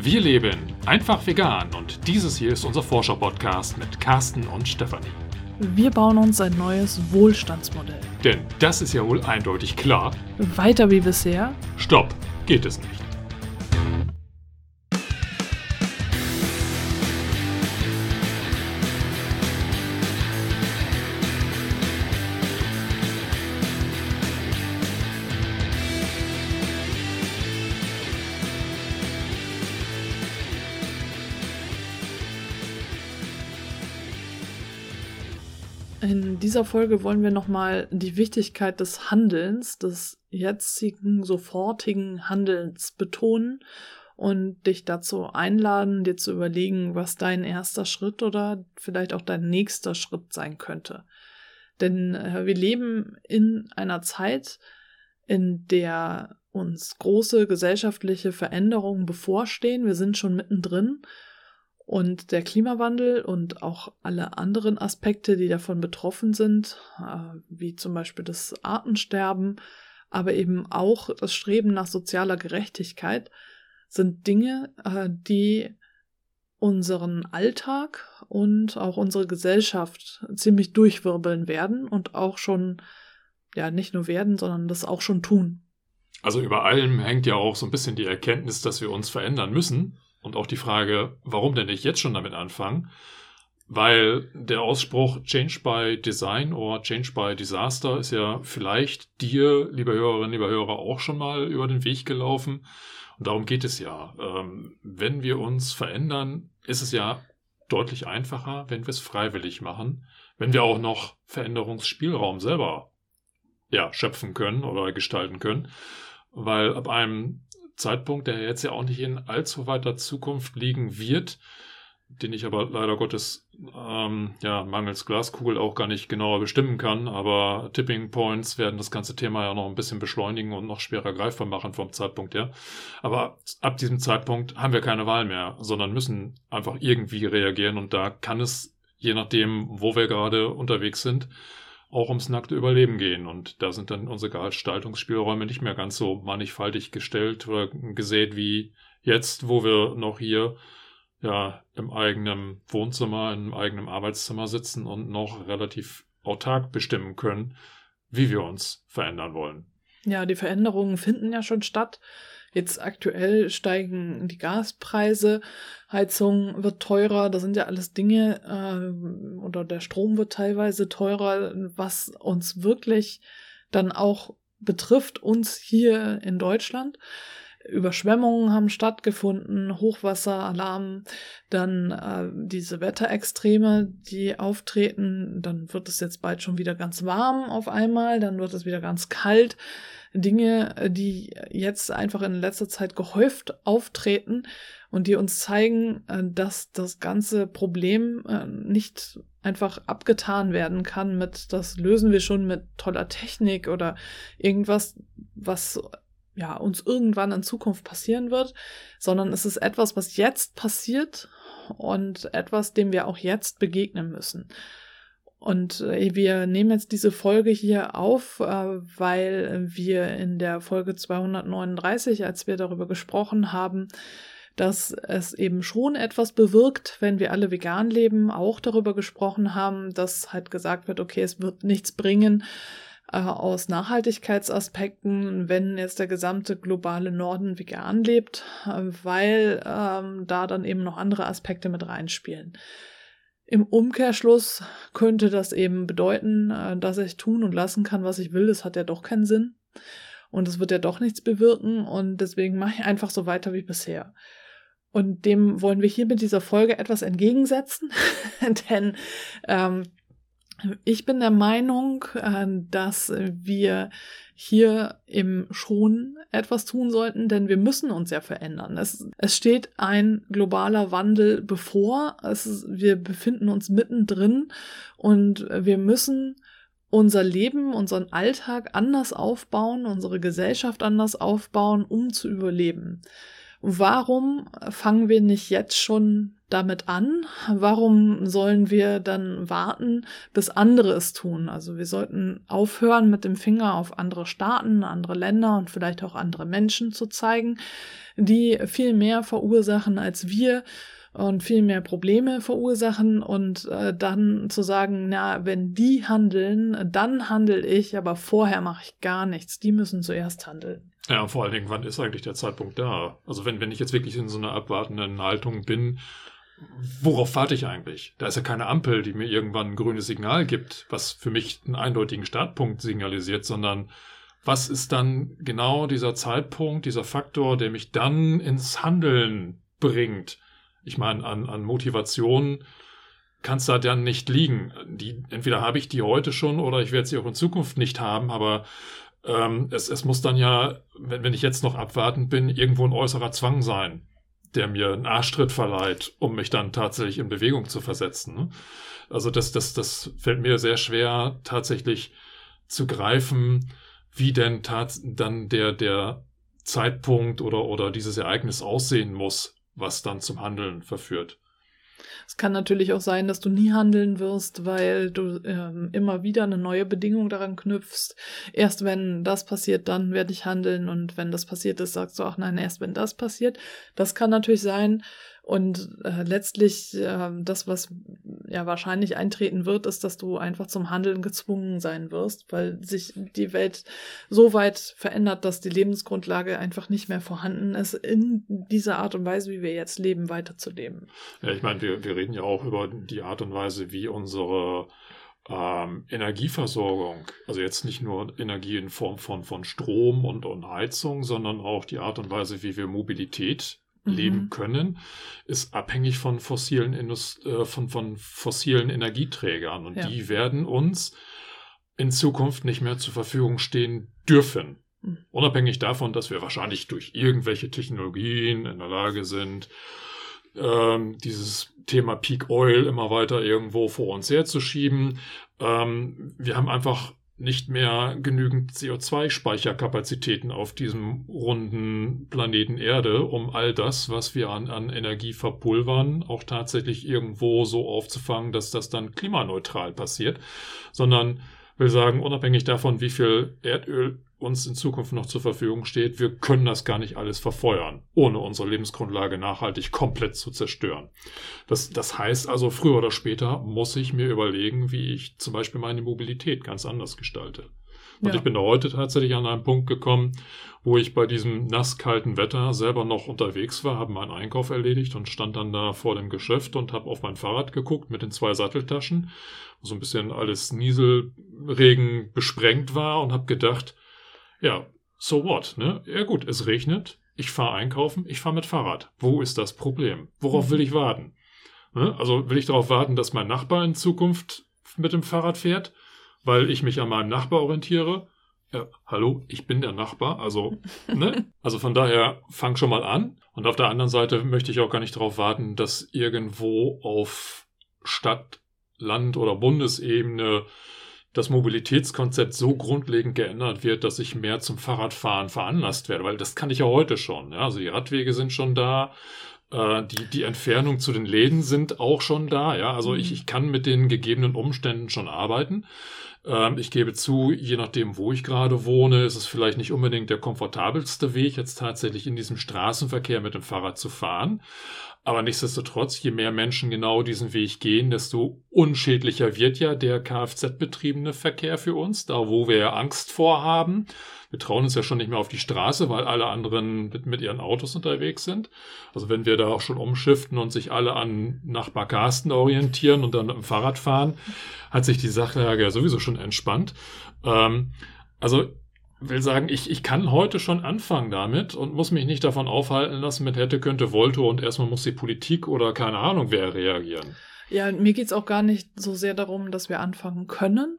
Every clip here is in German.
Wir leben einfach vegan und dieses hier ist unser Forscher-Podcast mit Carsten und Stefanie. Wir bauen uns ein neues Wohlstandsmodell. Denn das ist ja wohl eindeutig klar. Weiter wie bisher? Stopp, geht es nicht. Dieser Folge wollen wir nochmal die Wichtigkeit des Handelns, des jetzigen, sofortigen Handelns betonen und dich dazu einladen, dir zu überlegen, was dein erster Schritt oder vielleicht auch dein nächster Schritt sein könnte. Denn äh, wir leben in einer Zeit, in der uns große gesellschaftliche Veränderungen bevorstehen. Wir sind schon mittendrin und der Klimawandel und auch alle anderen Aspekte, die davon betroffen sind, äh, wie zum Beispiel das Artensterben, aber eben auch das Streben nach sozialer Gerechtigkeit, sind Dinge, äh, die unseren Alltag und auch unsere Gesellschaft ziemlich durchwirbeln werden und auch schon, ja, nicht nur werden, sondern das auch schon tun. Also über allem hängt ja auch so ein bisschen die Erkenntnis, dass wir uns verändern müssen und auch die Frage, warum denn nicht jetzt schon damit anfangen? Weil der Ausspruch Change by Design oder Change by Disaster ist ja vielleicht dir, liebe Hörerinnen, lieber Hörer, auch schon mal über den Weg gelaufen. Und darum geht es ja. Ähm, wenn wir uns verändern, ist es ja deutlich einfacher, wenn wir es freiwillig machen, wenn wir auch noch Veränderungsspielraum selber ja, schöpfen können oder gestalten können. Weil ab einem Zeitpunkt, der jetzt ja auch nicht in allzu weiter Zukunft liegen wird, den ich aber leider Gottes ähm, ja mangels Glaskugel auch gar nicht genauer bestimmen kann. Aber Tipping Points werden das ganze Thema ja noch ein bisschen beschleunigen und noch schwerer greifbar machen vom Zeitpunkt her. Aber ab diesem Zeitpunkt haben wir keine Wahl mehr, sondern müssen einfach irgendwie reagieren und da kann es je nachdem, wo wir gerade unterwegs sind, auch ums nackte Überleben gehen. Und da sind dann unsere Gestaltungsspielräume nicht mehr ganz so mannigfaltig gestellt oder gesät wie jetzt, wo wir noch hier ja im eigenen Wohnzimmer, im eigenen Arbeitszimmer sitzen und noch relativ autark bestimmen können, wie wir uns verändern wollen. Ja, die Veränderungen finden ja schon statt. Jetzt aktuell steigen die Gaspreise, Heizung wird teurer, das sind ja alles Dinge, äh, oder der Strom wird teilweise teurer, was uns wirklich dann auch betrifft, uns hier in Deutschland. Überschwemmungen haben stattgefunden, Hochwasseralarm, dann äh, diese Wetterextreme, die auftreten, dann wird es jetzt bald schon wieder ganz warm auf einmal, dann wird es wieder ganz kalt. Dinge, die jetzt einfach in letzter Zeit gehäuft auftreten und die uns zeigen, äh, dass das ganze Problem äh, nicht einfach abgetan werden kann mit, das lösen wir schon mit toller Technik oder irgendwas, was ja, uns irgendwann in Zukunft passieren wird, sondern es ist etwas, was jetzt passiert und etwas, dem wir auch jetzt begegnen müssen. Und äh, wir nehmen jetzt diese Folge hier auf, äh, weil wir in der Folge 239, als wir darüber gesprochen haben, dass es eben schon etwas bewirkt, wenn wir alle vegan leben, auch darüber gesprochen haben, dass halt gesagt wird, okay, es wird nichts bringen äh, aus Nachhaltigkeitsaspekten, wenn jetzt der gesamte globale Norden vegan lebt, weil ähm, da dann eben noch andere Aspekte mit reinspielen. Im Umkehrschluss könnte das eben bedeuten, äh, dass ich tun und lassen kann, was ich will. Das hat ja doch keinen Sinn. Und es wird ja doch nichts bewirken. Und deswegen mache ich einfach so weiter wie bisher. Und dem wollen wir hier mit dieser Folge etwas entgegensetzen. Denn ähm, ich bin der Meinung, äh, dass wir hier eben schon etwas tun sollten, denn wir müssen uns ja verändern. Es, es steht ein globaler Wandel bevor. Es, wir befinden uns mittendrin und wir müssen unser Leben, unseren Alltag anders aufbauen, unsere Gesellschaft anders aufbauen, um zu überleben. Warum fangen wir nicht jetzt schon damit an? Warum sollen wir dann warten, bis andere es tun? Also wir sollten aufhören, mit dem Finger auf andere Staaten, andere Länder und vielleicht auch andere Menschen zu zeigen, die viel mehr verursachen als wir und viel mehr Probleme verursachen und äh, dann zu sagen, na, wenn die handeln, dann handel ich, aber vorher mache ich gar nichts. Die müssen zuerst handeln. Ja, vor allen Dingen, wann ist eigentlich der Zeitpunkt da? Also wenn, wenn ich jetzt wirklich in so einer abwartenden Haltung bin, worauf warte ich eigentlich? Da ist ja keine Ampel, die mir irgendwann ein grünes Signal gibt, was für mich einen eindeutigen Startpunkt signalisiert, sondern was ist dann genau dieser Zeitpunkt, dieser Faktor, der mich dann ins Handeln bringt? Ich meine, an, an Motivation kann es da dann nicht liegen. Die, entweder habe ich die heute schon oder ich werde sie auch in Zukunft nicht haben, aber ähm, es, es muss dann ja, wenn, wenn ich jetzt noch abwartend bin, irgendwo ein äußerer Zwang sein, der mir einen Arschtritt verleiht, um mich dann tatsächlich in Bewegung zu versetzen. Ne? Also das, das, das fällt mir sehr schwer, tatsächlich zu greifen, wie denn tat, dann der, der Zeitpunkt oder, oder dieses Ereignis aussehen muss, was dann zum Handeln verführt. Es kann natürlich auch sein, dass du nie handeln wirst, weil du ähm, immer wieder eine neue Bedingung daran knüpfst. Erst wenn das passiert, dann werde ich handeln. Und wenn das passiert ist, sagst du auch, nein, erst wenn das passiert. Das kann natürlich sein. Und äh, letztlich äh, das, was ja wahrscheinlich eintreten wird, ist, dass du einfach zum Handeln gezwungen sein wirst, weil sich die Welt so weit verändert, dass die Lebensgrundlage einfach nicht mehr vorhanden ist, in dieser Art und Weise, wie wir jetzt leben, weiterzuleben. Ja, ich meine, wir, wir reden ja auch über die Art und Weise, wie unsere ähm, Energieversorgung, also jetzt nicht nur Energie in Form von, von Strom und, und Heizung, sondern auch die Art und Weise, wie wir Mobilität leben mhm. können, ist abhängig von fossilen, Indust äh, von, von fossilen Energieträgern. Und ja. die werden uns in Zukunft nicht mehr zur Verfügung stehen dürfen. Mhm. Unabhängig davon, dass wir wahrscheinlich durch irgendwelche Technologien in der Lage sind, ähm, dieses Thema Peak Oil immer weiter irgendwo vor uns herzuschieben. Ähm, wir haben einfach nicht mehr genügend CO2-Speicherkapazitäten auf diesem runden Planeten Erde, um all das, was wir an, an Energie verpulvern, auch tatsächlich irgendwo so aufzufangen, dass das dann klimaneutral passiert, sondern will sagen, unabhängig davon, wie viel Erdöl uns in Zukunft noch zur Verfügung steht, wir können das gar nicht alles verfeuern, ohne unsere Lebensgrundlage nachhaltig komplett zu zerstören. Das, das heißt also, früher oder später muss ich mir überlegen, wie ich zum Beispiel meine Mobilität ganz anders gestalte. Und ja. ich bin da heute tatsächlich an einen Punkt gekommen, wo ich bei diesem nasskalten Wetter selber noch unterwegs war, habe meinen Einkauf erledigt und stand dann da vor dem Geschäft und habe auf mein Fahrrad geguckt mit den zwei Satteltaschen, wo so ein bisschen alles Nieselregen besprengt war und habe gedacht, ja, so what, ne? Ja gut, es regnet, ich fahre einkaufen, ich fahre mit Fahrrad. Wo ist das Problem? Worauf will ich warten? Ne? Also will ich darauf warten, dass mein Nachbar in Zukunft mit dem Fahrrad fährt, weil ich mich an meinem Nachbar orientiere? Ja, hallo, ich bin der Nachbar, also, ne? Also von daher fang schon mal an. Und auf der anderen Seite möchte ich auch gar nicht darauf warten, dass irgendwo auf Stadt, Land oder Bundesebene das Mobilitätskonzept so grundlegend geändert wird, dass ich mehr zum Fahrradfahren veranlasst werde, weil das kann ich ja heute schon. Ja? Also die Radwege sind schon da, äh, die, die Entfernung zu den Läden sind auch schon da. Ja? Also ich, mhm. ich kann mit den gegebenen Umständen schon arbeiten. Ähm, ich gebe zu, je nachdem, wo ich gerade wohne, ist es vielleicht nicht unbedingt der komfortabelste Weg, jetzt tatsächlich in diesem Straßenverkehr mit dem Fahrrad zu fahren. Aber nichtsdestotrotz, je mehr Menschen genau diesen Weg gehen, desto unschädlicher wird ja der Kfz-betriebene Verkehr für uns, da wo wir ja Angst vorhaben. Wir trauen uns ja schon nicht mehr auf die Straße, weil alle anderen mit, mit ihren Autos unterwegs sind. Also wenn wir da auch schon umschiften und sich alle an Nachbar Carsten orientieren und dann mit dem Fahrrad fahren, hat sich die Sachlage ja sowieso schon entspannt. Ähm, also will sagen, ich, ich kann heute schon anfangen damit und muss mich nicht davon aufhalten lassen mit hätte, könnte, wollte und erstmal muss die Politik oder keine Ahnung wer reagieren. Ja, mir geht's auch gar nicht so sehr darum, dass wir anfangen können,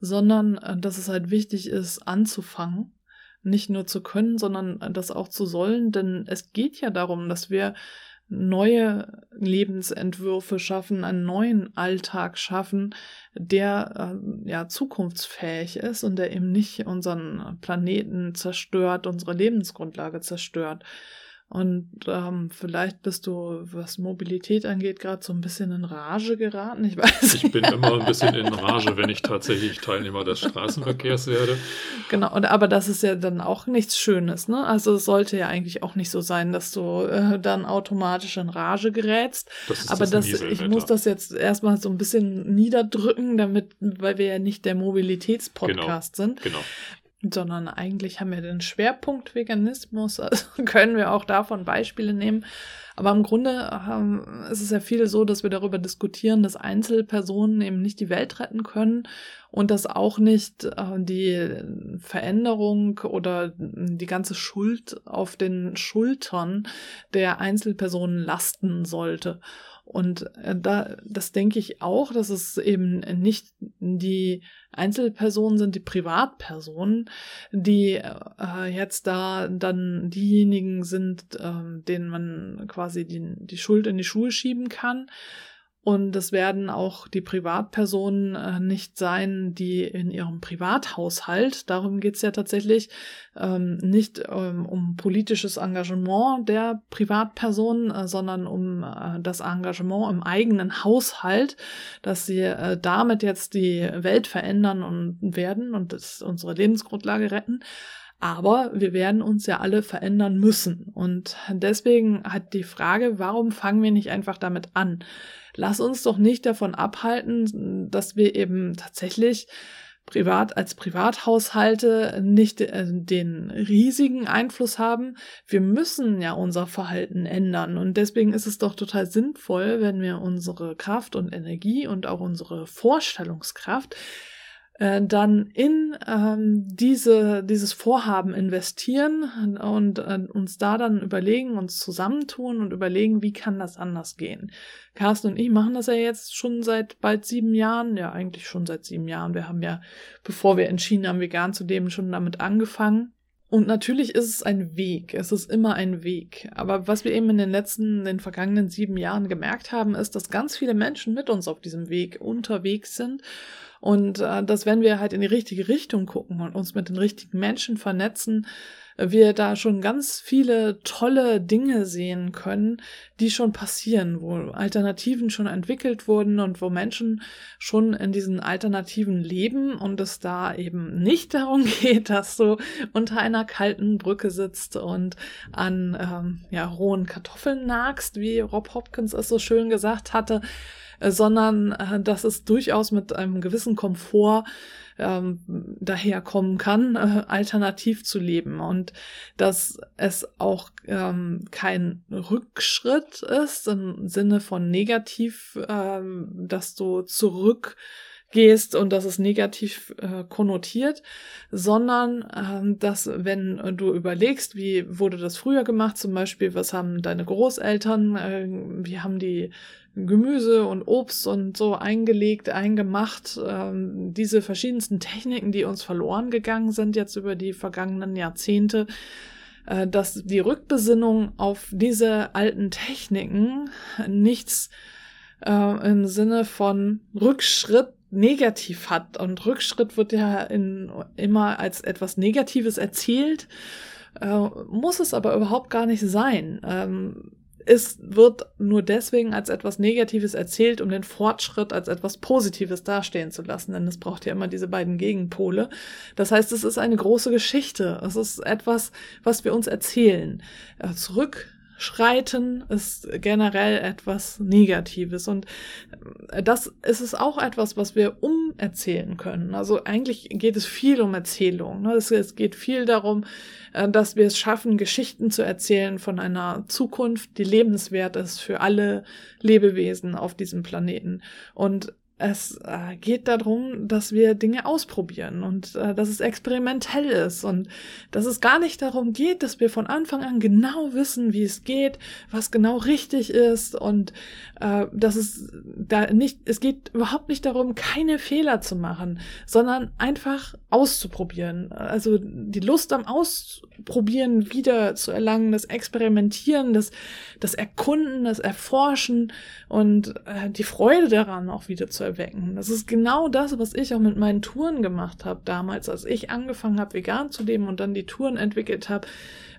sondern äh, dass es halt wichtig ist, anzufangen. Nicht nur zu können, sondern äh, das auch zu sollen, denn es geht ja darum, dass wir neue Lebensentwürfe schaffen, einen neuen Alltag schaffen, der äh, ja zukunftsfähig ist und der eben nicht unseren Planeten zerstört, unsere Lebensgrundlage zerstört. Und ähm, vielleicht bist du, was Mobilität angeht, gerade so ein bisschen in Rage geraten. Ich weiß. Ich bin immer ein bisschen in Rage, wenn ich tatsächlich Teilnehmer des Straßenverkehrs werde. Genau, und, aber das ist ja dann auch nichts Schönes, ne? Also es sollte ja eigentlich auch nicht so sein, dass du äh, dann automatisch in Rage gerätst. Das aber das, das ich muss das jetzt erstmal so ein bisschen niederdrücken, damit, weil wir ja nicht der Mobilitätspodcast genau, sind. Genau sondern eigentlich haben wir den Schwerpunkt Veganismus, also können wir auch davon Beispiele nehmen. Aber im Grunde ähm, ist es ja viel so, dass wir darüber diskutieren, dass Einzelpersonen eben nicht die Welt retten können und dass auch nicht äh, die Veränderung oder die ganze Schuld auf den Schultern der Einzelpersonen lasten sollte. Und äh, da, das denke ich auch, dass es eben nicht die Einzelpersonen sind, die Privatpersonen, die äh, jetzt da dann diejenigen sind, äh, denen man quasi die, die Schuld in die Schuhe schieben kann, und es werden auch die Privatpersonen äh, nicht sein, die in ihrem Privathaushalt, darum geht's ja tatsächlich, ähm, nicht ähm, um politisches Engagement der Privatpersonen, äh, sondern um äh, das Engagement im eigenen Haushalt, dass sie äh, damit jetzt die Welt verändern und werden und das unsere Lebensgrundlage retten. Aber wir werden uns ja alle verändern müssen. Und deswegen hat die Frage, warum fangen wir nicht einfach damit an? Lass uns doch nicht davon abhalten, dass wir eben tatsächlich privat als Privathaushalte nicht äh, den riesigen Einfluss haben. Wir müssen ja unser Verhalten ändern und deswegen ist es doch total sinnvoll, wenn wir unsere Kraft und Energie und auch unsere Vorstellungskraft äh, dann in ähm, diese, dieses Vorhaben investieren und äh, uns da dann überlegen, uns zusammentun und überlegen, wie kann das anders gehen. Carsten und ich machen das ja jetzt schon seit bald sieben Jahren, ja eigentlich schon seit sieben Jahren. Wir haben ja, bevor wir entschieden haben, vegan zu leben, schon damit angefangen. Und natürlich ist es ein Weg, es ist immer ein Weg. Aber was wir eben in den letzten, in den vergangenen sieben Jahren gemerkt haben, ist, dass ganz viele Menschen mit uns auf diesem Weg unterwegs sind und äh, dass wenn wir halt in die richtige Richtung gucken und uns mit den richtigen Menschen vernetzen, wir da schon ganz viele tolle Dinge sehen können, die schon passieren, wo Alternativen schon entwickelt wurden und wo Menschen schon in diesen Alternativen leben und es da eben nicht darum geht, dass du unter einer kalten Brücke sitzt und an ähm, ja, rohen Kartoffeln nagst, wie Rob Hopkins es so schön gesagt hatte, äh, sondern äh, dass es durchaus mit einem gewissen Komfort ähm, daherkommen kann, äh, alternativ zu leben. Und dass es auch ähm, kein Rückschritt ist im Sinne von negativ, ähm, dass du zurück gehst und das ist negativ äh, konnotiert, sondern ähm, dass wenn du überlegst, wie wurde das früher gemacht, zum Beispiel, was haben deine Großeltern, äh, wie haben die Gemüse und Obst und so eingelegt, eingemacht, ähm, diese verschiedensten Techniken, die uns verloren gegangen sind jetzt über die vergangenen Jahrzehnte, äh, dass die Rückbesinnung auf diese alten Techniken nichts äh, im Sinne von Rückschritt negativ hat. Und Rückschritt wird ja in, immer als etwas Negatives erzählt, äh, muss es aber überhaupt gar nicht sein. Ähm, es wird nur deswegen als etwas Negatives erzählt, um den Fortschritt als etwas Positives dastehen zu lassen, denn es braucht ja immer diese beiden Gegenpole. Das heißt, es ist eine große Geschichte. Es ist etwas, was wir uns erzählen. Äh, zurück Schreiten ist generell etwas Negatives und äh, das ist es auch etwas, was wir umerzählen können. Also eigentlich geht es viel um Erzählung. Ne? Es geht viel darum, äh, dass wir es schaffen, Geschichten zu erzählen von einer Zukunft, die lebenswert ist für alle Lebewesen auf diesem Planeten. Und es äh, geht darum, dass wir Dinge ausprobieren und äh, dass es experimentell ist und dass es gar nicht darum geht, dass wir von Anfang an genau wissen, wie es geht, was genau richtig ist und äh, dass es da nicht, es geht überhaupt nicht darum, keine Fehler zu machen, sondern einfach auszuprobieren. Also die Lust am Ausprobieren wieder zu erlangen, das Experimentieren, das, das Erkunden, das Erforschen und äh, die Freude daran auch wieder zu erwecken. Das ist genau das, was ich auch mit meinen Touren gemacht habe damals, als ich angefangen habe, vegan zu leben und dann die Touren entwickelt habe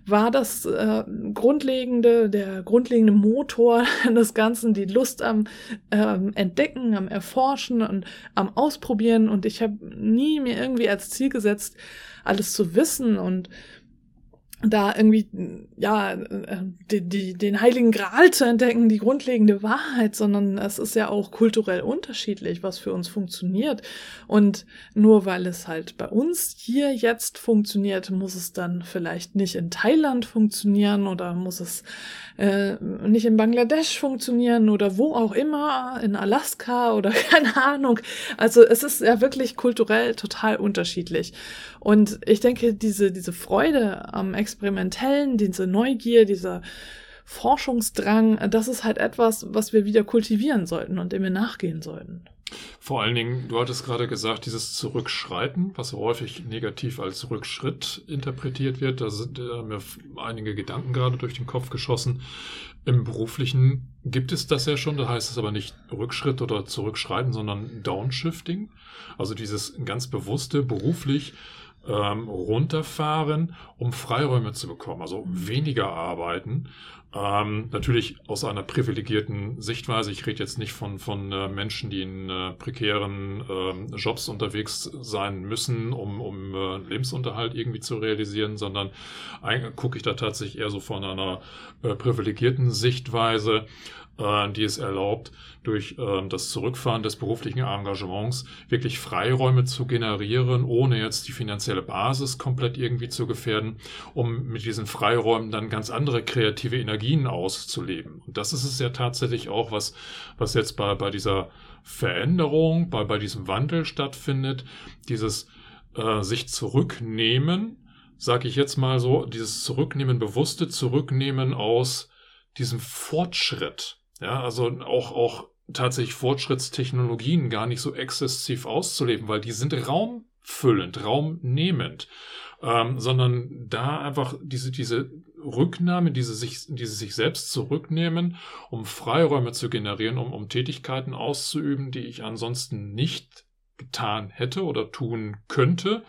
war das äh, grundlegende, der grundlegende Motor des Ganzen, die Lust am ähm, Entdecken, am Erforschen und am Ausprobieren. Und ich habe nie mir irgendwie als Ziel gesetzt, alles zu wissen und da irgendwie, ja, äh, die, die, den heiligen Gral zu entdecken, die grundlegende Wahrheit, sondern es ist ja auch kulturell unterschiedlich, was für uns funktioniert. Und nur weil es halt bei uns hier jetzt funktioniert, muss es dann vielleicht nicht in Thailand funktionieren oder muss es äh, nicht in Bangladesch funktionieren oder wo auch immer, in Alaska oder keine Ahnung. Also es ist ja wirklich kulturell total unterschiedlich. Und ich denke, diese, diese Freude am Experimentellen, diese Neugier, dieser Forschungsdrang, das ist halt etwas, was wir wieder kultivieren sollten und dem wir nachgehen sollten. Vor allen Dingen, du hattest gerade gesagt, dieses Zurückschreiten, was häufig negativ als Rückschritt interpretiert wird, da sind äh, mir einige Gedanken gerade durch den Kopf geschossen. Im beruflichen gibt es das ja schon, da heißt es aber nicht Rückschritt oder Zurückschreiten, sondern Downshifting. Also dieses ganz bewusste beruflich ähm, runterfahren, um Freiräume zu bekommen, also weniger arbeiten. Ähm, natürlich aus einer privilegierten Sichtweise. Ich rede jetzt nicht von, von äh, Menschen, die in äh, prekären äh, Jobs unterwegs sein müssen, um, um äh, Lebensunterhalt irgendwie zu realisieren, sondern gucke ich da tatsächlich eher so von einer äh, privilegierten Sichtweise äh, die es erlaubt, durch äh, das Zurückfahren des beruflichen Engagements wirklich Freiräume zu generieren, ohne jetzt die finanzielle Basis komplett irgendwie zu gefährden, um mit diesen Freiräumen dann ganz andere kreative Energien auszuleben. Und das ist es ja tatsächlich auch, was, was jetzt bei, bei dieser Veränderung, bei, bei diesem Wandel stattfindet, dieses äh, sich zurücknehmen, sage ich jetzt mal so, dieses Zurücknehmen, bewusste Zurücknehmen aus diesem Fortschritt, ja, also auch, auch tatsächlich Fortschrittstechnologien gar nicht so exzessiv auszuleben, weil die sind raumfüllend, raumnehmend, ähm, sondern da einfach diese, diese Rücknahme, diese sich, diese sich selbst zurücknehmen, um Freiräume zu generieren, um, um Tätigkeiten auszuüben, die ich ansonsten nicht getan hätte oder tun könnte,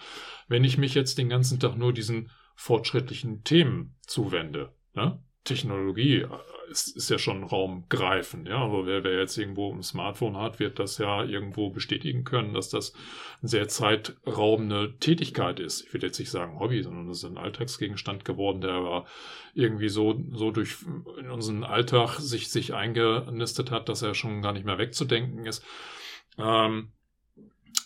wenn ich mich jetzt den ganzen Tag nur diesen fortschrittlichen Themen zuwende. Ne? Technologie ist, ist ja schon raumgreifend. Ja, aber wer, wer jetzt irgendwo ein Smartphone hat, wird das ja irgendwo bestätigen können, dass das eine sehr zeitraubende Tätigkeit ist. Ich will jetzt nicht sagen Hobby, sondern das ist ein Alltagsgegenstand geworden, der aber irgendwie so, so durch in unseren Alltag sich, sich eingenistet hat, dass er schon gar nicht mehr wegzudenken ist. Ähm,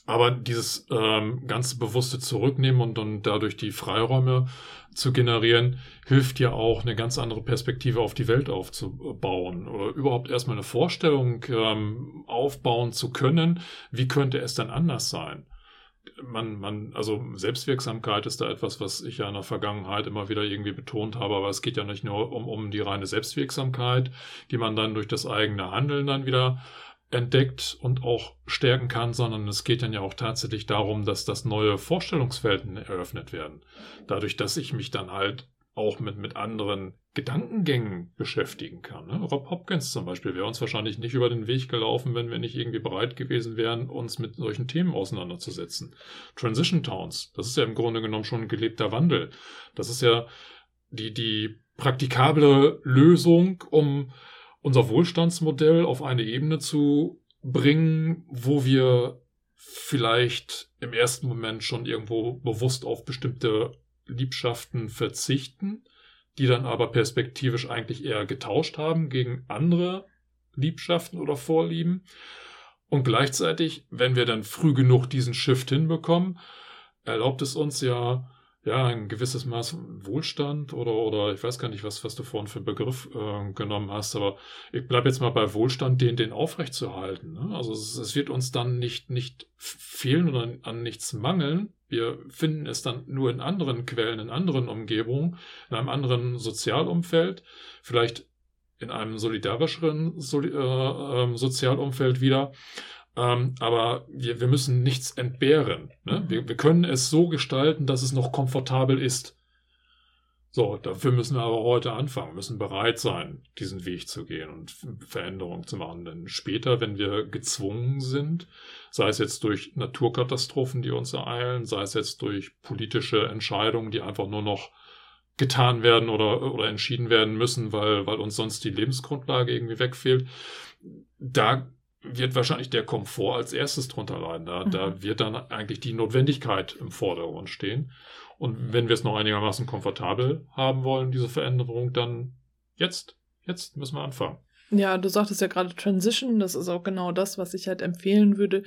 aber dieses ähm, ganz bewusste Zurücknehmen und dann dadurch die Freiräume zu generieren, hilft ja auch, eine ganz andere Perspektive auf die Welt aufzubauen oder überhaupt erstmal eine Vorstellung ähm, aufbauen zu können, wie könnte es denn anders sein? Man, man, also Selbstwirksamkeit ist da etwas, was ich ja in der Vergangenheit immer wieder irgendwie betont habe, aber es geht ja nicht nur um, um die reine Selbstwirksamkeit, die man dann durch das eigene Handeln dann wieder entdeckt und auch stärken kann, sondern es geht dann ja auch tatsächlich darum, dass das neue Vorstellungswelten eröffnet werden. Dadurch, dass ich mich dann halt auch mit, mit anderen Gedankengängen beschäftigen kann. Ne? Rob Hopkins zum Beispiel wäre uns wahrscheinlich nicht über den Weg gelaufen, wenn wir nicht irgendwie bereit gewesen wären, uns mit solchen Themen auseinanderzusetzen. Transition Towns, das ist ja im Grunde genommen schon ein gelebter Wandel. Das ist ja die, die praktikable Lösung, um unser Wohlstandsmodell auf eine Ebene zu bringen, wo wir vielleicht im ersten Moment schon irgendwo bewusst auf bestimmte Liebschaften verzichten, die dann aber perspektivisch eigentlich eher getauscht haben gegen andere Liebschaften oder Vorlieben. Und gleichzeitig, wenn wir dann früh genug diesen Shift hinbekommen, erlaubt es uns ja, ja, ein gewisses Maß Wohlstand oder, oder ich weiß gar nicht, was, was du vorhin für einen Begriff äh, genommen hast, aber ich bleibe jetzt mal bei Wohlstand, den, den aufrechtzuerhalten. Ne? Also es, es, wird uns dann nicht, nicht fehlen oder an nichts mangeln. Wir finden es dann nur in anderen Quellen, in anderen Umgebungen, in einem anderen Sozialumfeld, vielleicht in einem solidarischeren so, äh, äh, Sozialumfeld wieder. Ähm, aber wir, wir müssen nichts entbehren. Ne? Wir, wir können es so gestalten, dass es noch komfortabel ist. So, dafür müssen wir aber heute anfangen, müssen bereit sein, diesen Weg zu gehen und Veränderungen zu machen. Denn später, wenn wir gezwungen sind, sei es jetzt durch Naturkatastrophen, die uns ereilen, sei es jetzt durch politische Entscheidungen, die einfach nur noch getan werden oder, oder entschieden werden müssen, weil, weil uns sonst die Lebensgrundlage irgendwie wegfehlt. Da wird wahrscheinlich der Komfort als erstes drunter leiden. Da, mhm. da wird dann eigentlich die Notwendigkeit im Vordergrund stehen. Und wenn wir es noch einigermaßen komfortabel haben wollen, diese Veränderung, dann jetzt, jetzt müssen wir anfangen. Ja, du sagtest ja gerade Transition, das ist auch genau das, was ich halt empfehlen würde,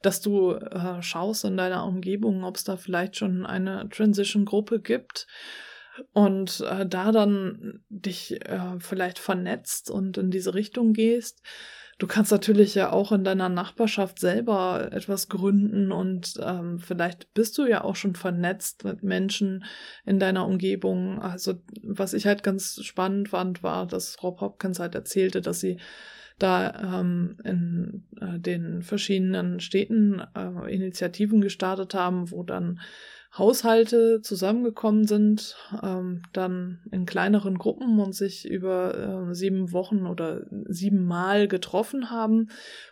dass du äh, schaust in deiner Umgebung, ob es da vielleicht schon eine Transition-Gruppe gibt und äh, da dann dich äh, vielleicht vernetzt und in diese Richtung gehst. Du kannst natürlich ja auch in deiner Nachbarschaft selber etwas gründen und ähm, vielleicht bist du ja auch schon vernetzt mit Menschen in deiner Umgebung. Also was ich halt ganz spannend fand, war, dass Rob Hopkins halt erzählte, dass sie da ähm, in äh, den verschiedenen Städten äh, Initiativen gestartet haben, wo dann Haushalte zusammengekommen sind, ähm, dann in kleineren Gruppen und sich über äh, sieben Wochen oder sieben Mal getroffen haben,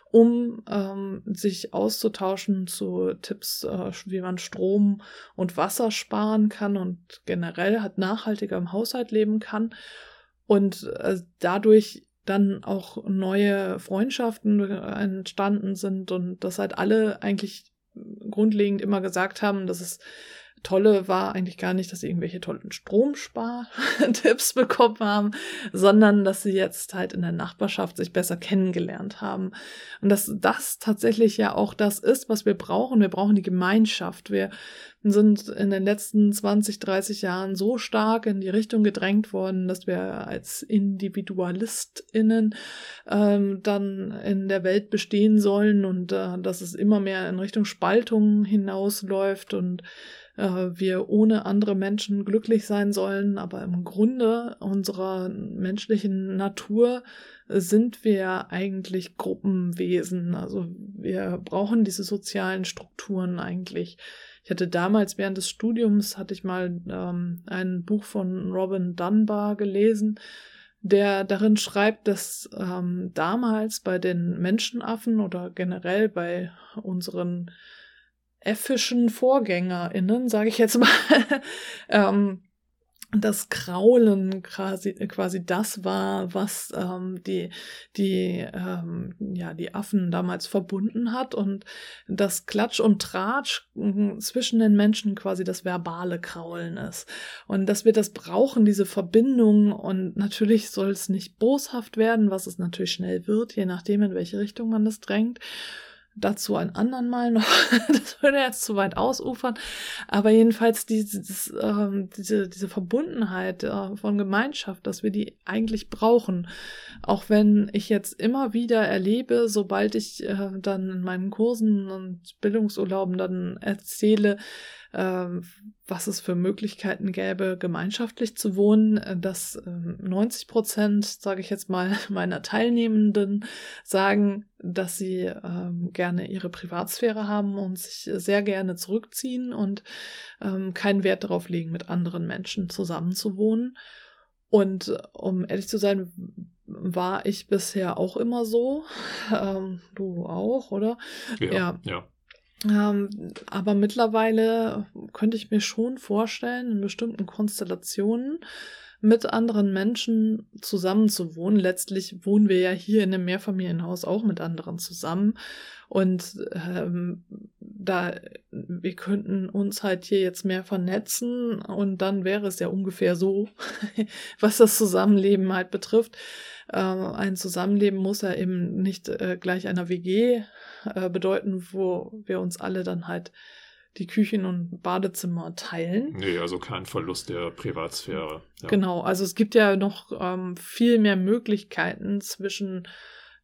um ähm, sich auszutauschen zu Tipps, äh, wie man Strom und Wasser sparen kann und generell hat nachhaltiger im Haushalt leben kann. Und äh, dadurch dann auch neue Freundschaften entstanden sind und dass halt alle eigentlich grundlegend immer gesagt haben, dass es Tolle war eigentlich gar nicht, dass sie irgendwelche tollen Stromspar-Tipps bekommen haben, sondern dass sie jetzt halt in der Nachbarschaft sich besser kennengelernt haben. Und dass das tatsächlich ja auch das ist, was wir brauchen. Wir brauchen die Gemeinschaft. Wir sind in den letzten 20, 30 Jahren so stark in die Richtung gedrängt worden, dass wir als IndividualistInnen ähm, dann in der Welt bestehen sollen und äh, dass es immer mehr in Richtung Spaltung hinausläuft und äh, wir ohne andere Menschen glücklich sein sollen, aber im Grunde unserer menschlichen Natur sind wir eigentlich Gruppenwesen. Also wir brauchen diese sozialen Strukturen eigentlich. Ich hatte damals während des Studiums hatte ich mal ähm, ein Buch von Robin Dunbar gelesen, der darin schreibt, dass ähm, damals bei den Menschenaffen oder generell bei unseren äffischen VorgängerInnen, sage ich jetzt mal, ähm, das Kraulen quasi, quasi das war, was ähm, die, die, ähm, ja, die Affen damals verbunden hat und das Klatsch und Tratsch zwischen den Menschen quasi das verbale Kraulen ist. Und dass wir das brauchen, diese Verbindung und natürlich soll es nicht boshaft werden, was es natürlich schnell wird, je nachdem, in welche Richtung man das drängt. Dazu ein anderen Mal noch. das würde jetzt zu weit ausufern. Aber jedenfalls dieses, ähm, diese, diese Verbundenheit äh, von Gemeinschaft, dass wir die eigentlich brauchen. Auch wenn ich jetzt immer wieder erlebe, sobald ich äh, dann in meinen Kursen und Bildungsurlauben dann erzähle, ähm, was es für Möglichkeiten gäbe, gemeinschaftlich zu wohnen, äh, dass 90 ähm, Prozent, sage ich jetzt mal, meiner Teilnehmenden sagen, dass sie ähm, gerne ihre Privatsphäre haben und sich sehr gerne zurückziehen und ähm, keinen Wert darauf legen, mit anderen Menschen zusammenzuwohnen. Und um ehrlich zu sein, war ich bisher auch immer so. Ähm, du auch, oder? Ja, ja. ja. Ähm, aber mittlerweile könnte ich mir schon vorstellen, in bestimmten Konstellationen mit anderen Menschen zusammenzuwohnen. Letztlich wohnen wir ja hier in einem Mehrfamilienhaus auch mit anderen zusammen. Und ähm, da wir könnten uns halt hier jetzt mehr vernetzen und dann wäre es ja ungefähr so, was das Zusammenleben halt betrifft. Äh, ein Zusammenleben muss ja eben nicht äh, gleich einer WG äh, bedeuten, wo wir uns alle dann halt die Küchen und Badezimmer teilen. Nee, also kein Verlust der Privatsphäre. Ja. Genau, also es gibt ja noch ähm, viel mehr Möglichkeiten zwischen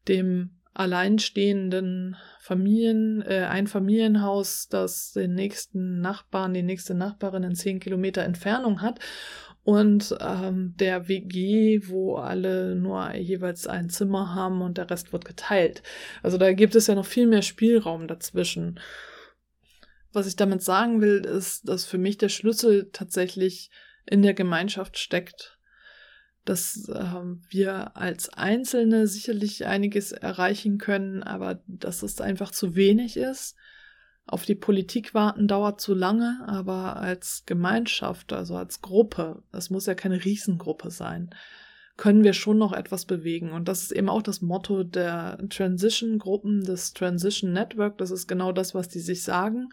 dem alleinstehenden Familien, äh, ein Familienhaus, das den nächsten Nachbarn, die nächste Nachbarin in zehn Kilometer Entfernung hat und ähm, der WG, wo alle nur jeweils ein Zimmer haben und der Rest wird geteilt. Also da gibt es ja noch viel mehr Spielraum dazwischen. Was ich damit sagen will, ist, dass für mich der Schlüssel tatsächlich in der Gemeinschaft steckt. Dass ähm, wir als Einzelne sicherlich einiges erreichen können, aber dass es einfach zu wenig ist Auf die Politik warten dauert zu lange, aber als Gemeinschaft, also als Gruppe, es muss ja keine Riesengruppe sein, können wir schon noch etwas bewegen. Und das ist eben auch das Motto der Transition-Gruppen, des Transition Network. Das ist genau das, was die sich sagen.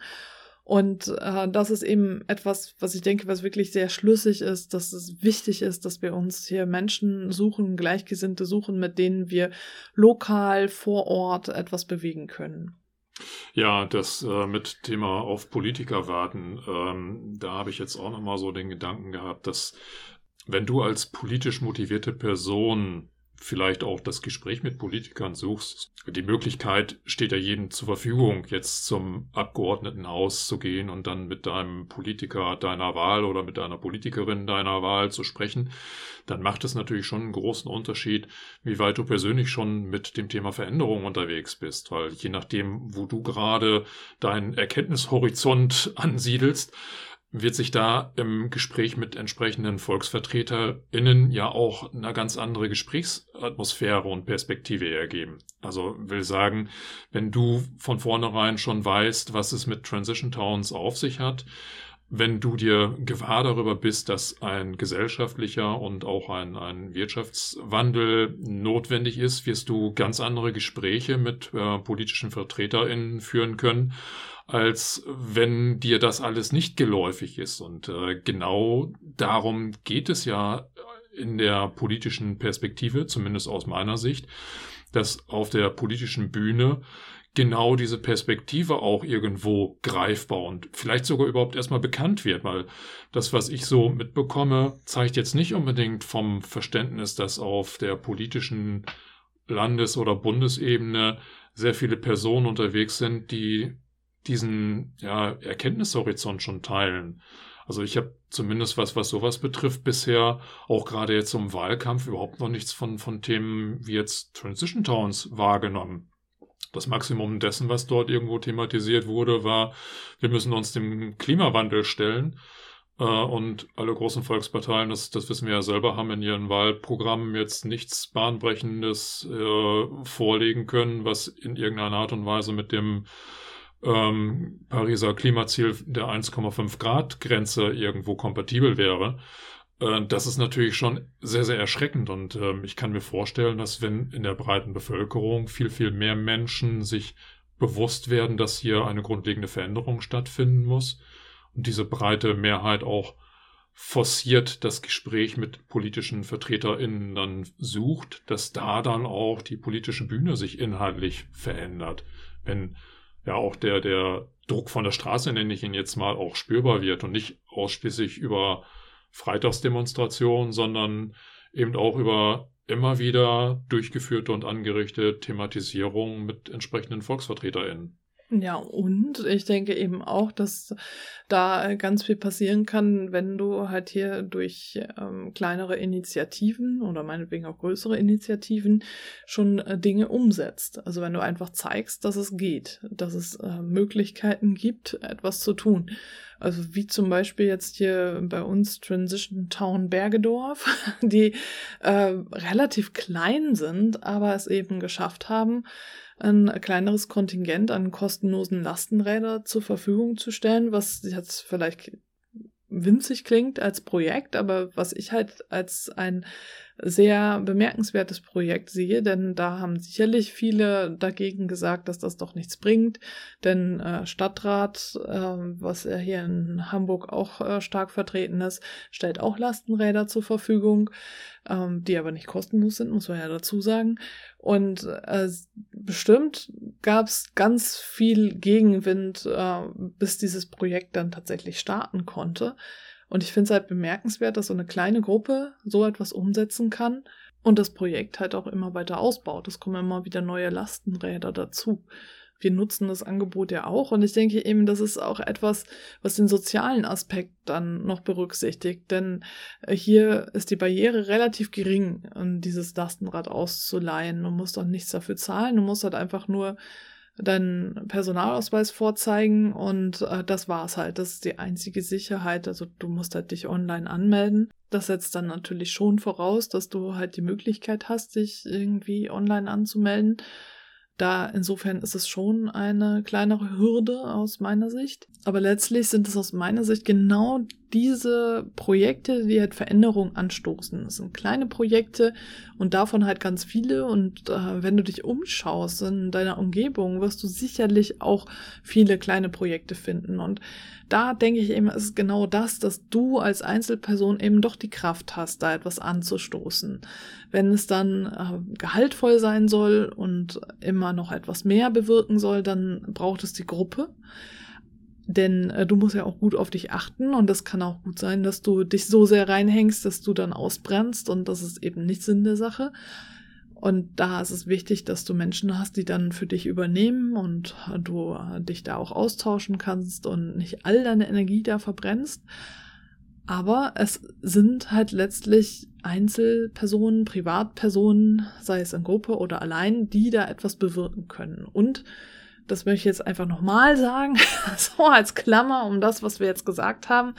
Und äh, das ist eben etwas, was ich denke, was wirklich sehr schlüssig ist, dass es wichtig ist, dass wir uns hier Menschen suchen, Gleichgesinnte suchen, mit denen wir lokal vor Ort etwas bewegen können. Ja, das äh, mit Thema auf Politiker warten, ähm, da habe ich jetzt auch nochmal so den Gedanken gehabt, dass wenn du als politisch motivierte Person vielleicht auch das Gespräch mit Politikern suchst. Die Möglichkeit steht ja jedem zur Verfügung, jetzt zum Abgeordnetenhaus zu gehen und dann mit deinem Politiker deiner Wahl oder mit deiner Politikerin deiner Wahl zu sprechen. Dann macht es natürlich schon einen großen Unterschied, wie weit du persönlich schon mit dem Thema Veränderung unterwegs bist, weil je nachdem, wo du gerade deinen Erkenntnishorizont ansiedelst, wird sich da im Gespräch mit entsprechenden VolksvertreterInnen ja auch eine ganz andere Gesprächsatmosphäre und Perspektive ergeben. Also will sagen, wenn du von vornherein schon weißt, was es mit Transition Towns auf sich hat, wenn du dir gewahr darüber bist, dass ein gesellschaftlicher und auch ein, ein Wirtschaftswandel notwendig ist, wirst du ganz andere Gespräche mit äh, politischen VertreterInnen führen können, als wenn dir das alles nicht geläufig ist. Und äh, genau darum geht es ja in der politischen Perspektive, zumindest aus meiner Sicht, dass auf der politischen Bühne genau diese Perspektive auch irgendwo greifbar und vielleicht sogar überhaupt erstmal bekannt wird, weil das, was ich so mitbekomme, zeigt jetzt nicht unbedingt vom Verständnis, dass auf der politischen Landes- oder Bundesebene sehr viele Personen unterwegs sind, die diesen ja, Erkenntnishorizont schon teilen. Also ich habe zumindest was, was sowas betrifft, bisher auch gerade jetzt im Wahlkampf überhaupt noch nichts von, von Themen wie jetzt Transition Towns wahrgenommen. Das Maximum dessen, was dort irgendwo thematisiert wurde, war, wir müssen uns dem Klimawandel stellen. Äh, und alle großen Volksparteien, das, das wissen wir ja selber, haben in ihren Wahlprogrammen jetzt nichts Bahnbrechendes äh, vorlegen können, was in irgendeiner Art und Weise mit dem ähm, Pariser Klimaziel der 1,5 Grad Grenze irgendwo kompatibel wäre. Äh, das ist natürlich schon sehr, sehr erschreckend und äh, ich kann mir vorstellen, dass wenn in der breiten Bevölkerung viel, viel mehr Menschen sich bewusst werden, dass hier eine grundlegende Veränderung stattfinden muss und diese breite Mehrheit auch forciert das Gespräch mit politischen VertreterInnen dann sucht, dass da dann auch die politische Bühne sich inhaltlich verändert. Wenn ja auch der, der Druck von der Straße, nenne ich ihn jetzt mal, auch spürbar wird und nicht ausschließlich über Freitagsdemonstrationen, sondern eben auch über immer wieder durchgeführte und angerichtete Thematisierung mit entsprechenden VolksvertreterInnen. Ja, und ich denke eben auch, dass da ganz viel passieren kann, wenn du halt hier durch ähm, kleinere Initiativen oder meinetwegen auch größere Initiativen schon äh, Dinge umsetzt. Also wenn du einfach zeigst, dass es geht, dass es äh, Möglichkeiten gibt, etwas zu tun. Also wie zum Beispiel jetzt hier bei uns Transition Town Bergedorf, die äh, relativ klein sind, aber es eben geschafft haben, ein kleineres Kontingent an kostenlosen Lastenräder zur Verfügung zu stellen, was jetzt vielleicht winzig klingt als Projekt, aber was ich halt als ein sehr bemerkenswertes Projekt sehe, denn da haben sicherlich viele dagegen gesagt, dass das doch nichts bringt, denn äh, Stadtrat, äh, was ja hier in Hamburg auch äh, stark vertreten ist, stellt auch Lastenräder zur Verfügung, ähm, die aber nicht kostenlos sind, muss man ja dazu sagen. Und äh, bestimmt gab es ganz viel Gegenwind, äh, bis dieses Projekt dann tatsächlich starten konnte. Und ich finde es halt bemerkenswert, dass so eine kleine Gruppe so etwas umsetzen kann und das Projekt halt auch immer weiter ausbaut. Es kommen immer wieder neue Lastenräder dazu. Wir nutzen das Angebot ja auch und ich denke eben, das ist auch etwas, was den sozialen Aspekt dann noch berücksichtigt, denn äh, hier ist die Barriere relativ gering, dieses Lastenrad auszuleihen. Du musst auch nichts dafür zahlen, du musst halt einfach nur deinen Personalausweis vorzeigen und äh, das war's halt. Das ist die einzige Sicherheit. Also du musst halt dich online anmelden. Das setzt dann natürlich schon voraus, dass du halt die Möglichkeit hast, dich irgendwie online anzumelden. Da insofern ist es schon eine kleinere Hürde aus meiner Sicht. Aber letztlich sind es aus meiner Sicht genau diese Projekte, die halt Veränderung anstoßen. Es sind kleine Projekte und davon halt ganz viele. Und äh, wenn du dich umschaust in deiner Umgebung, wirst du sicherlich auch viele kleine Projekte finden. Und da denke ich eben, ist genau das, dass du als Einzelperson eben doch die Kraft hast, da etwas anzustoßen. Wenn es dann äh, gehaltvoll sein soll und immer noch etwas mehr bewirken soll, dann braucht es die Gruppe. Denn äh, du musst ja auch gut auf dich achten und es kann auch gut sein, dass du dich so sehr reinhängst, dass du dann ausbrennst und das ist eben nicht Sinn der Sache. Und da ist es wichtig, dass du Menschen hast, die dann für dich übernehmen und du äh, dich da auch austauschen kannst und nicht all deine Energie da verbrennst. Aber es sind halt letztlich Einzelpersonen, Privatpersonen, sei es in Gruppe oder allein, die da etwas bewirken können. Und das möchte ich jetzt einfach nochmal sagen, so als Klammer um das, was wir jetzt gesagt haben.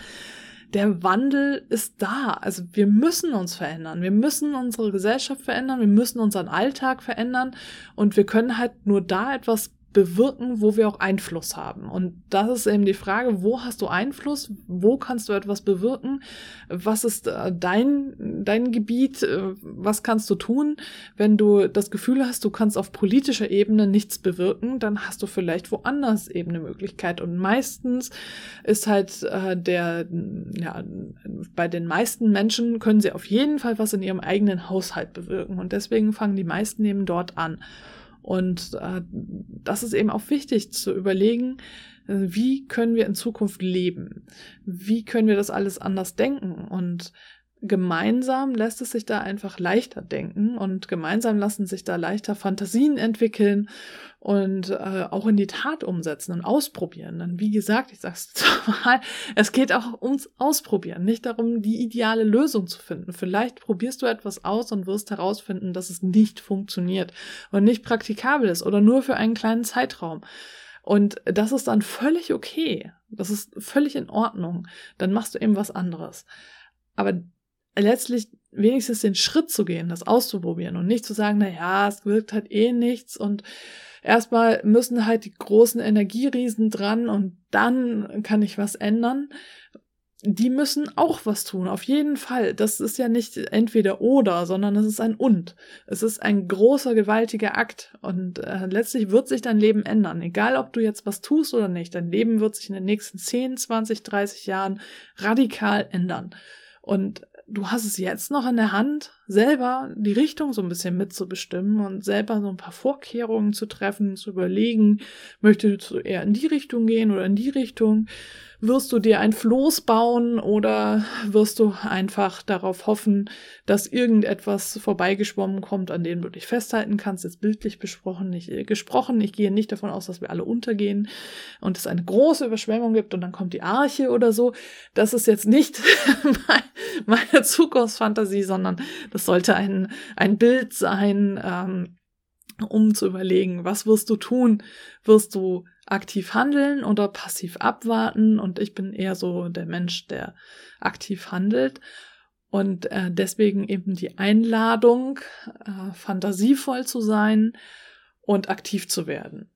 Der Wandel ist da. Also wir müssen uns verändern. Wir müssen unsere Gesellschaft verändern. Wir müssen unseren Alltag verändern. Und wir können halt nur da etwas bewirken, wo wir auch Einfluss haben. Und das ist eben die Frage, wo hast du Einfluss? Wo kannst du etwas bewirken? Was ist äh, dein, dein Gebiet? Äh, was kannst du tun? Wenn du das Gefühl hast, du kannst auf politischer Ebene nichts bewirken, dann hast du vielleicht woanders eben eine Möglichkeit. Und meistens ist halt äh, der, ja, bei den meisten Menschen können sie auf jeden Fall was in ihrem eigenen Haushalt bewirken. Und deswegen fangen die meisten eben dort an. Und äh, das ist eben auch wichtig zu überlegen, äh, wie können wir in Zukunft leben? Wie können wir das alles anders denken? Und gemeinsam lässt es sich da einfach leichter denken und gemeinsam lassen sich da leichter Fantasien entwickeln und äh, auch in die Tat umsetzen und ausprobieren. Denn wie gesagt, ich sag's mal, es geht auch ums Ausprobieren, nicht darum, die ideale Lösung zu finden. Vielleicht probierst du etwas aus und wirst herausfinden, dass es nicht funktioniert und nicht praktikabel ist oder nur für einen kleinen Zeitraum. Und das ist dann völlig okay. Das ist völlig in Ordnung. Dann machst du eben was anderes. Aber letztlich wenigstens den Schritt zu gehen, das auszuprobieren und nicht zu sagen, na ja, es wirkt halt eh nichts und erstmal müssen halt die großen Energieriesen dran und dann kann ich was ändern. Die müssen auch was tun, auf jeden Fall. Das ist ja nicht entweder oder, sondern es ist ein und. Es ist ein großer, gewaltiger Akt und äh, letztlich wird sich dein Leben ändern. Egal, ob du jetzt was tust oder nicht, dein Leben wird sich in den nächsten 10, 20, 30 Jahren radikal ändern. Und du hast es jetzt noch in der Hand, selber die Richtung so ein bisschen mitzubestimmen und selber so ein paar Vorkehrungen zu treffen, zu überlegen, möchtest du eher in die Richtung gehen oder in die Richtung? Wirst du dir ein Floß bauen oder wirst du einfach darauf hoffen, dass irgendetwas vorbeigeschwommen kommt, an dem du dich festhalten kannst? Jetzt bildlich besprochen, nicht äh, gesprochen. Ich gehe nicht davon aus, dass wir alle untergehen und es eine große Überschwemmung gibt und dann kommt die Arche oder so. Das ist jetzt nicht meine Zukunftsfantasie, sondern das sollte ein, ein Bild sein, ähm, um zu überlegen, was wirst du tun? Wirst du aktiv handeln oder passiv abwarten? Und ich bin eher so der Mensch, der aktiv handelt. Und äh, deswegen eben die Einladung, äh, fantasievoll zu sein und aktiv zu werden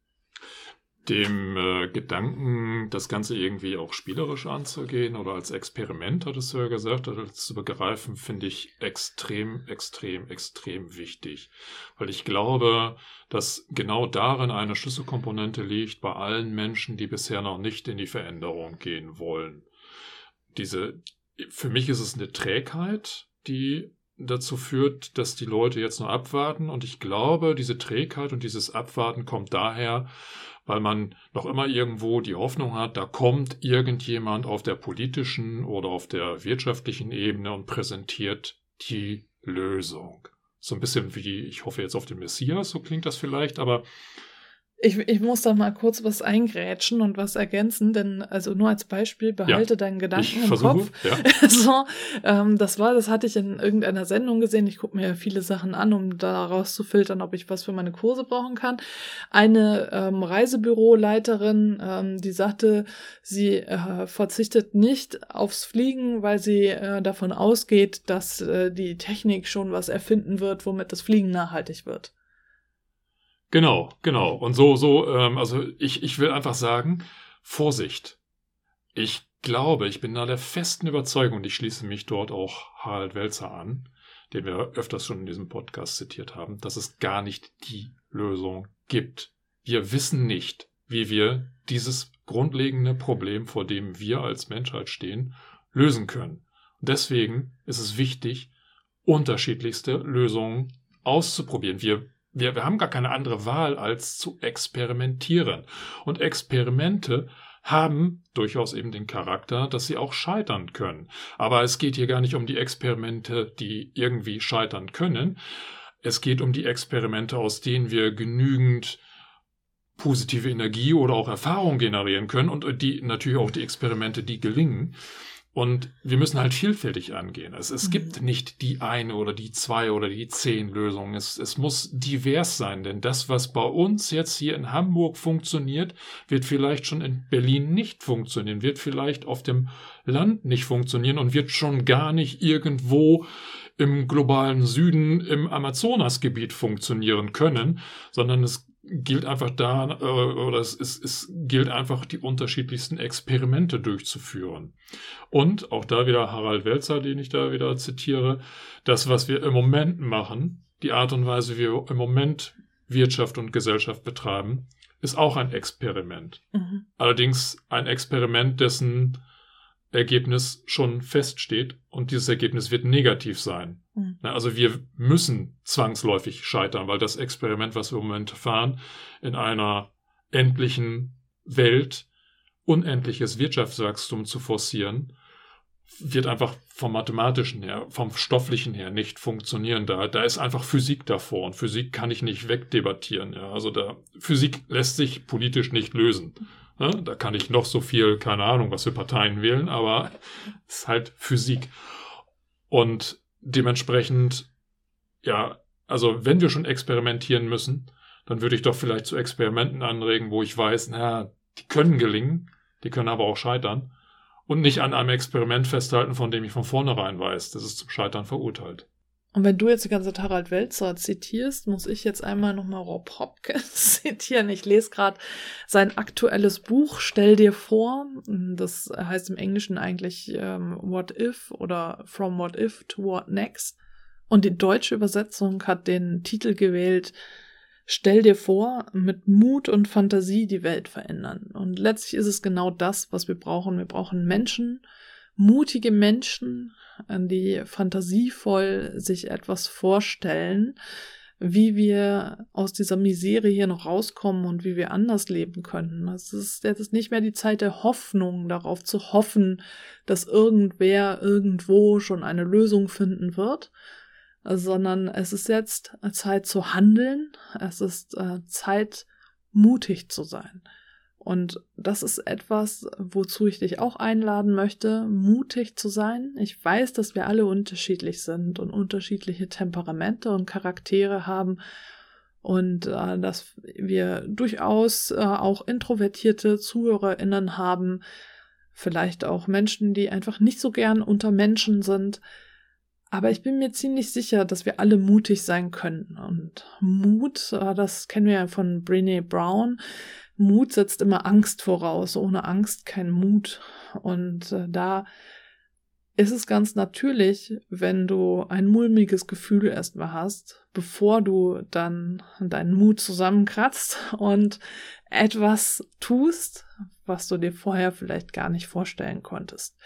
dem äh, Gedanken, das Ganze irgendwie auch spielerisch anzugehen oder als Experiment, hattest du ja gesagt, oder zu begreifen, finde ich extrem, extrem, extrem wichtig. Weil ich glaube, dass genau darin eine Schlüsselkomponente liegt bei allen Menschen, die bisher noch nicht in die Veränderung gehen wollen. Diese, für mich ist es eine Trägheit, die dazu führt, dass die Leute jetzt nur abwarten. Und ich glaube, diese Trägheit und dieses Abwarten kommt daher, weil man noch immer irgendwo die Hoffnung hat, da kommt irgendjemand auf der politischen oder auf der wirtschaftlichen Ebene und präsentiert die Lösung. So ein bisschen wie, ich hoffe jetzt auf den Messias, so klingt das vielleicht, aber ich, ich muss da mal kurz was eingrätschen und was ergänzen, denn also nur als Beispiel behalte ja, deinen Gedanken im versuche, Kopf. Ja. so, ähm, das war, das hatte ich in irgendeiner Sendung gesehen. Ich gucke mir ja viele Sachen an, um daraus zu filtern, ob ich was für meine Kurse brauchen kann. Eine ähm, Reisebüroleiterin, ähm, die sagte, sie äh, verzichtet nicht aufs Fliegen, weil sie äh, davon ausgeht, dass äh, die Technik schon was erfinden wird, womit das Fliegen nachhaltig wird. Genau, genau. Und so, so, ähm, also ich, ich will einfach sagen, Vorsicht. Ich glaube, ich bin da der festen Überzeugung, und ich schließe mich dort auch Harald Welzer an, den wir öfters schon in diesem Podcast zitiert haben, dass es gar nicht die Lösung gibt. Wir wissen nicht, wie wir dieses grundlegende Problem, vor dem wir als Menschheit stehen, lösen können. Und deswegen ist es wichtig, unterschiedlichste Lösungen auszuprobieren. Wir, wir, wir haben gar keine andere Wahl, als zu experimentieren. Und Experimente haben durchaus eben den Charakter, dass sie auch scheitern können. Aber es geht hier gar nicht um die Experimente, die irgendwie scheitern können. Es geht um die Experimente, aus denen wir genügend positive Energie oder auch Erfahrung generieren können und die natürlich auch die Experimente, die gelingen. Und wir müssen halt vielfältig angehen. Es, es mhm. gibt nicht die eine oder die zwei oder die zehn Lösungen. Es, es muss divers sein, denn das, was bei uns jetzt hier in Hamburg funktioniert, wird vielleicht schon in Berlin nicht funktionieren, wird vielleicht auf dem Land nicht funktionieren und wird schon gar nicht irgendwo im globalen Süden im Amazonasgebiet funktionieren können, sondern es gilt einfach da, äh, oder es, es, es gilt einfach, die unterschiedlichsten Experimente durchzuführen. Und auch da wieder Harald Welzer, den ich da wieder zitiere, das, was wir im Moment machen, die Art und Weise, wie wir im Moment Wirtschaft und Gesellschaft betreiben, ist auch ein Experiment. Mhm. Allerdings ein Experiment, dessen Ergebnis schon feststeht und dieses Ergebnis wird negativ sein. Mhm. Also wir müssen zwangsläufig scheitern, weil das Experiment, was wir im Moment fahren, in einer endlichen Welt unendliches Wirtschaftswachstum zu forcieren, wird einfach vom mathematischen her, vom stofflichen her nicht funktionieren. Da, da ist einfach Physik davor und Physik kann ich nicht wegdebattieren. Ja. Also da, Physik lässt sich politisch nicht lösen. Ne? Da kann ich noch so viel, keine Ahnung, was für Parteien wählen, aber es ist halt Physik. Und dementsprechend, ja, also wenn wir schon experimentieren müssen, dann würde ich doch vielleicht zu Experimenten anregen, wo ich weiß, na, die können gelingen, die können aber auch scheitern. Und nicht an einem Experiment festhalten, von dem ich von vornherein weiß, das ist zum Scheitern verurteilt. Und wenn du jetzt die ganze Harald Welzer zitierst, muss ich jetzt einmal nochmal Rob Hopkins zitieren. Ich lese gerade sein aktuelles Buch, Stell dir vor. Das heißt im Englischen eigentlich ähm, What If oder From What If to What Next. Und die deutsche Übersetzung hat den Titel gewählt, Stell dir vor, mit Mut und Fantasie die Welt verändern. Und letztlich ist es genau das, was wir brauchen. Wir brauchen Menschen, mutige Menschen, die fantasievoll sich etwas vorstellen, wie wir aus dieser Misere hier noch rauskommen und wie wir anders leben können. Es ist jetzt nicht mehr die Zeit der Hoffnung, darauf zu hoffen, dass irgendwer irgendwo schon eine Lösung finden wird, sondern es ist jetzt Zeit zu handeln, es ist äh, Zeit mutig zu sein. Und das ist etwas, wozu ich dich auch einladen möchte, mutig zu sein. Ich weiß, dass wir alle unterschiedlich sind und unterschiedliche Temperamente und Charaktere haben und äh, dass wir durchaus äh, auch introvertierte ZuhörerInnen haben, vielleicht auch Menschen, die einfach nicht so gern unter Menschen sind. Aber ich bin mir ziemlich sicher, dass wir alle mutig sein können. Und Mut, äh, das kennen wir ja von Brene Brown, Mut setzt immer Angst voraus. Ohne Angst kein Mut. Und äh, da ist es ganz natürlich, wenn du ein mulmiges Gefühl erstmal hast, bevor du dann deinen Mut zusammenkratzt und etwas tust, was du dir vorher vielleicht gar nicht vorstellen konntest.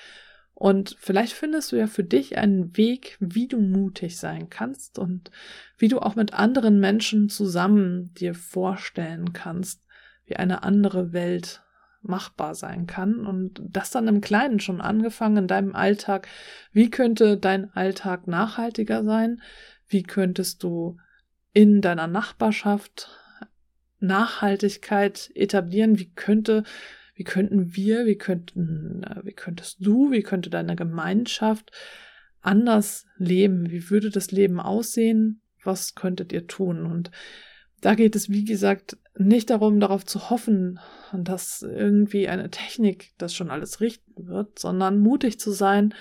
Und vielleicht findest du ja für dich einen Weg, wie du mutig sein kannst und wie du auch mit anderen Menschen zusammen dir vorstellen kannst, wie eine andere Welt machbar sein kann. Und das dann im Kleinen schon angefangen in deinem Alltag. Wie könnte dein Alltag nachhaltiger sein? Wie könntest du in deiner Nachbarschaft Nachhaltigkeit etablieren? Wie könnte, wie könnten wir, wie könnten, wie könntest du, wie könnte deine Gemeinschaft anders leben? Wie würde das Leben aussehen? Was könntet ihr tun? Und da geht es, wie gesagt, nicht darum, darauf zu hoffen, dass irgendwie eine Technik das schon alles richten wird, sondern mutig zu sein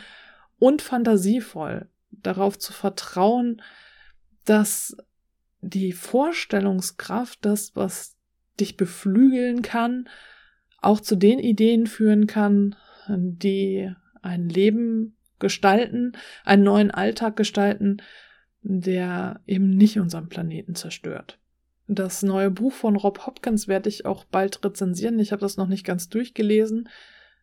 und fantasievoll darauf zu vertrauen, dass die Vorstellungskraft, das, was dich beflügeln kann, auch zu den Ideen führen kann, die ein Leben gestalten, einen neuen Alltag gestalten, der eben nicht unseren Planeten zerstört. Das neue Buch von Rob Hopkins werde ich auch bald rezensieren. Ich habe das noch nicht ganz durchgelesen.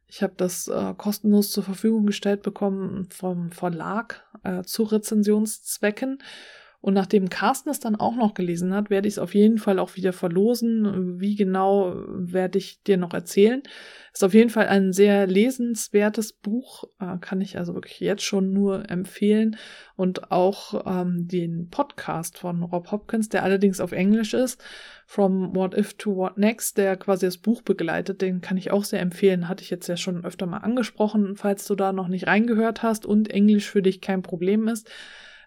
Ich habe das äh, kostenlos zur Verfügung gestellt bekommen vom Verlag äh, zu Rezensionszwecken und nachdem Carsten es dann auch noch gelesen hat, werde ich es auf jeden Fall auch wieder verlosen. Wie genau werde ich dir noch erzählen. Ist auf jeden Fall ein sehr lesenswertes Buch, äh, kann ich also wirklich jetzt schon nur empfehlen. Und auch ähm, den Podcast von Rob Hopkins, der allerdings auf Englisch ist, From What If to What Next, der quasi das Buch begleitet, den kann ich auch sehr empfehlen. Hatte ich jetzt ja schon öfter mal angesprochen, falls du da noch nicht reingehört hast und Englisch für dich kein Problem ist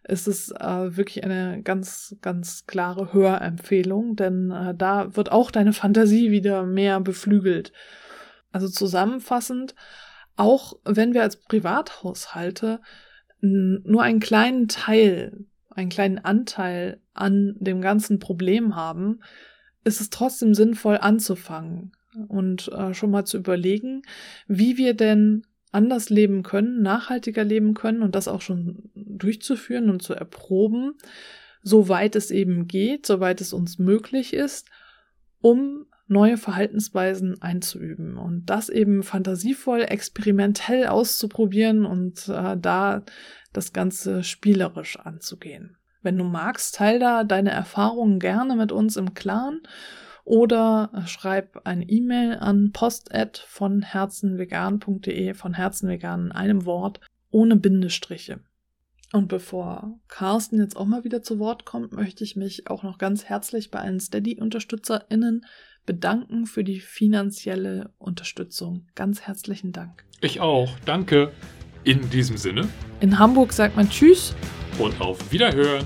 ist es äh, wirklich eine ganz, ganz klare Hörempfehlung, denn äh, da wird auch deine Fantasie wieder mehr beflügelt. Also zusammenfassend, auch wenn wir als Privathaushalte nur einen kleinen Teil, einen kleinen Anteil an dem ganzen Problem haben, ist es trotzdem sinnvoll anzufangen und äh, schon mal zu überlegen, wie wir denn anders leben können, nachhaltiger leben können und das auch schon durchzuführen und zu erproben, soweit es eben geht, soweit es uns möglich ist, um neue Verhaltensweisen einzuüben und das eben fantasievoll, experimentell auszuprobieren und äh, da das Ganze spielerisch anzugehen. Wenn du magst, teil da deine Erfahrungen gerne mit uns im Clan oder schreib eine E-Mail an post von herzenvegan.de, von herzenvegan in einem Wort, ohne Bindestriche. Und bevor Carsten jetzt auch mal wieder zu Wort kommt, möchte ich mich auch noch ganz herzlich bei allen Steady-UnterstützerInnen bedanken für die finanzielle Unterstützung. Ganz herzlichen Dank. Ich auch. Danke. In diesem Sinne. In Hamburg sagt man Tschüss. Und auf Wiederhören.